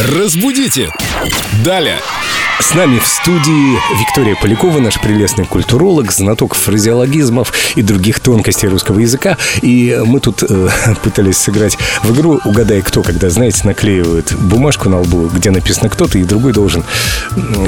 Разбудите! Далее! С нами в студии Виктория Полякова, наш прелестный культуролог, знаток фразеологизмов и других тонкостей русского языка. И мы тут э, пытались сыграть в игру «Угадай кто», когда, знаете, наклеивают бумажку на лбу, где написано кто-то, и другой должен...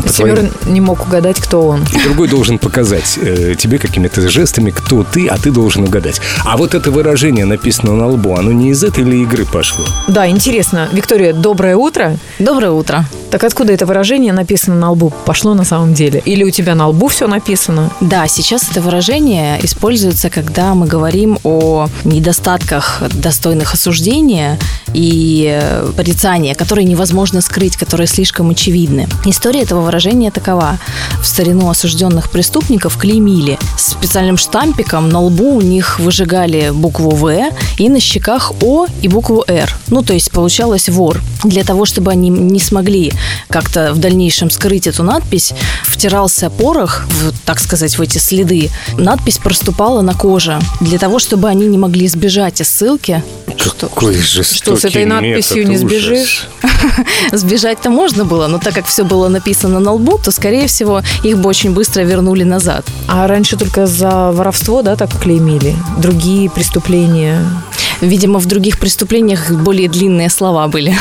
По твоим... не мог угадать, кто он. И другой должен показать э, тебе какими-то жестами, кто ты, а ты должен угадать. А вот это выражение написано на лбу, оно не из этой или игры пошло? Да, интересно. Виктория, доброе утро. Доброе утро. Так откуда это выражение написано на лбу пошло на самом деле? Или у тебя на лбу все написано? Да, сейчас это выражение используется, когда мы говорим о недостатках достойных осуждения и э, порицания, которые невозможно скрыть, которые слишком очевидны. История этого выражения такова. В старину осужденных преступников клеймили. Специальным штампиком на лбу у них выжигали букву «В» и на щеках «О» и букву «Р». Ну, то есть получалось «вор». Для того, чтобы они не смогли как-то в дальнейшем скрыть эту надпись, втирался порох, в, так сказать, в эти следы. Надпись проступала на коже для того, чтобы они не могли сбежать из ссылки. Какой что, что с этой надписью не сбежишь? Сбежать-то можно было, но так как все было написано на лбу, то, скорее всего, их бы очень быстро вернули назад. А раньше только за воровство, да, так клеймили? Другие преступления? Видимо, в других преступлениях более длинные слова были.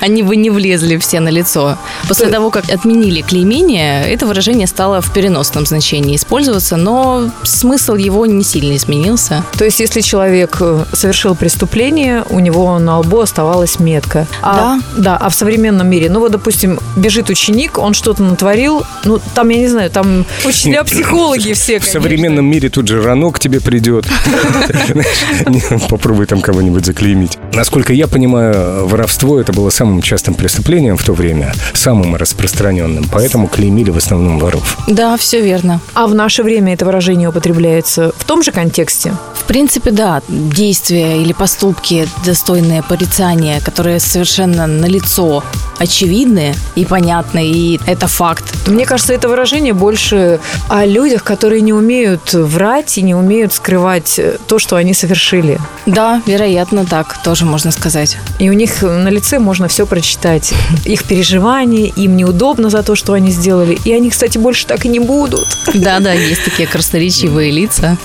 Они бы не влезли все на лицо. После того, как отменили клеймение, это выражение стало в переносном значении использоваться, но смысл его не сильно изменился. То есть, если человек э, совершил преступление, у него на лбу оставалась метка. А, да. Да, а в современном мире, ну вот, допустим, бежит ученик, он что-то натворил, ну, там, я не знаю, там учителя-психологи все, В современном мире тут же рано к тебе придет. Попробуй там кого-нибудь заклеймить. Насколько я понимаю, воровство это было самым частым преступлением в то время, самым распространенным, поэтому клеймили в основном воров. Да, все верно. А в наше время это выражение употребляется в том же контексте? В принципе, да. Действия или поступки, достойные порицания, которые совершенно налицо, очевидны и понятны, и это факт. Мне кажется, это выражение больше о людях, которые не умеют врать и не умеют скрывать то, что они совершили. Да, вероятно, так тоже можно сказать. И у них на лице можно все прочитать. Их переживания, им неудобно за то, что они сделали. И они, кстати, больше так и не будут. Да, да, есть такие красноречивые лица.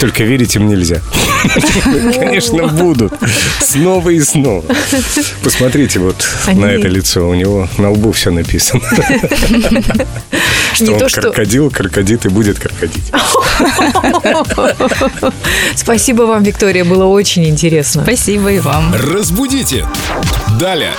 Только верить им нельзя. Конечно, будут. Снова и снова. Посмотрите вот на это лицо. У него на лбу все написано. Что он крокодил, крокодит и будет крокодить. Спасибо вам, Виктория, было очень интересно. Спасибо и вам. Разбудите! Далее!